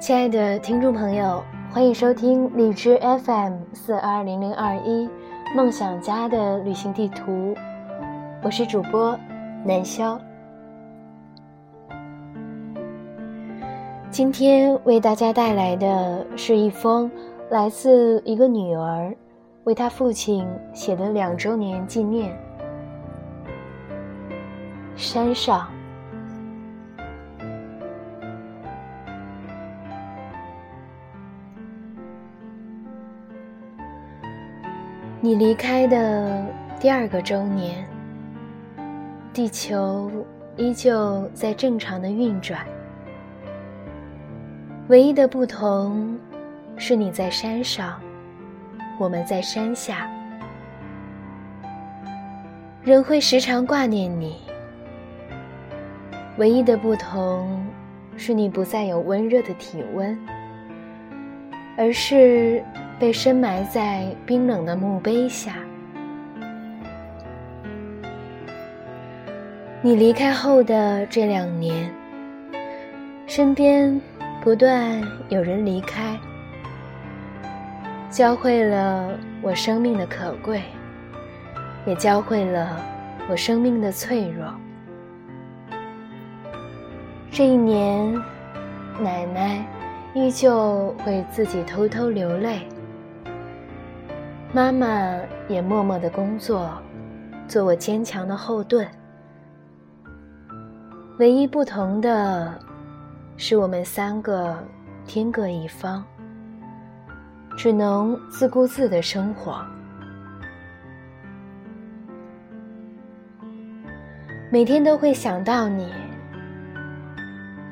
亲爱的听众朋友，欢迎收听荔枝 FM 四二零零二一梦想家的旅行地图，我是主播南潇。今天为大家带来的是一封来自一个女儿为她父亲写的两周年纪念。山上。你离开的第二个周年，地球依旧在正常的运转，唯一的不同是你在山上，我们在山下，人会时常挂念你。唯一的不同是你不再有温热的体温，而是。被深埋在冰冷的墓碑下。你离开后的这两年，身边不断有人离开，教会了我生命的可贵，也教会了我生命的脆弱。这一年，奶奶依旧会自己偷偷流泪。妈妈也默默的工作，做我坚强的后盾。唯一不同的，是我们三个天各一方，只能自顾自的生活。每天都会想到你，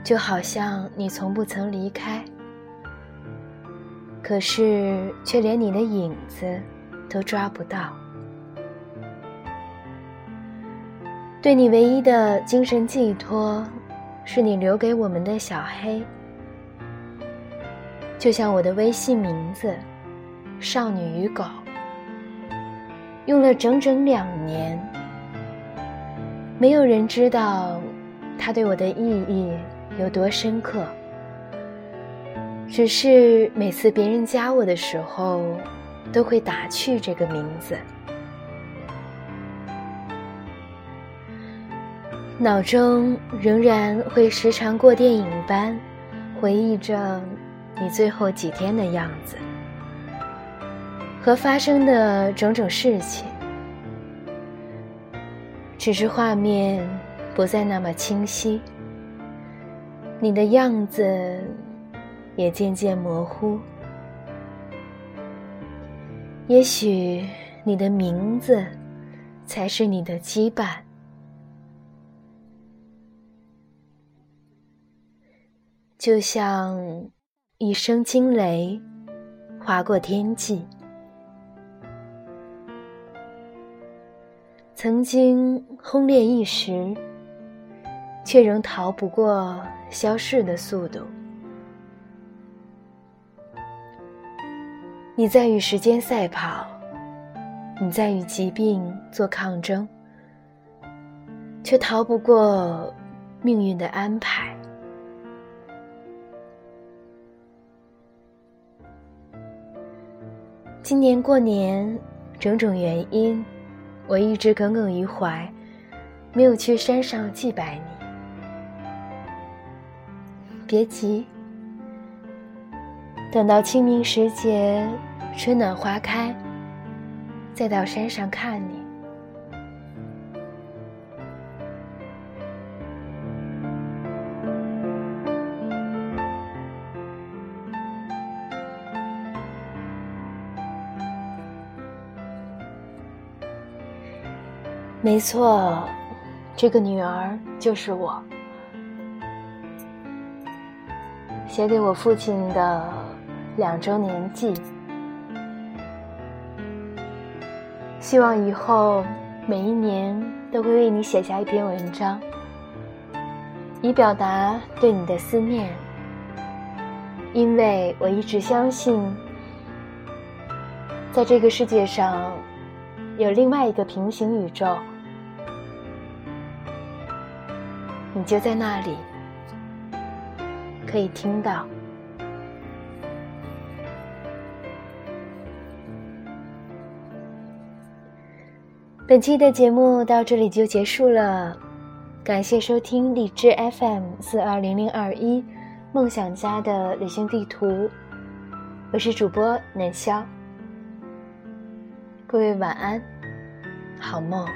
就好像你从不曾离开。可是，却连你的影子都抓不到。对你唯一的精神寄托，是你留给我们的小黑。就像我的微信名字“少女与狗”，用了整整两年，没有人知道它对我的意义有多深刻。只是每次别人加我的时候，都会打趣这个名字。脑中仍然会时常过电影般回忆着你最后几天的样子和发生的种种事情，只是画面不再那么清晰，你的样子。也渐渐模糊。也许你的名字才是你的羁绊，就像一声惊雷划过天际，曾经轰烈一时，却仍逃不过消逝的速度。你在与时间赛跑，你在与疾病做抗争，却逃不过命运的安排。今年过年，种种原因，我一直耿耿于怀，没有去山上祭拜你。别急，等到清明时节。春暖花开，再到山上看你。没错，这个女儿就是我，写给我父亲的两周年记。希望以后每一年都会为你写下一篇文章，以表达对你的思念。因为我一直相信，在这个世界上有另外一个平行宇宙，你就在那里，可以听到。本期的节目到这里就结束了，感谢收听荔枝 FM 四二零零二一梦想家的旅行地图，我是主播南潇，各位晚安，好梦。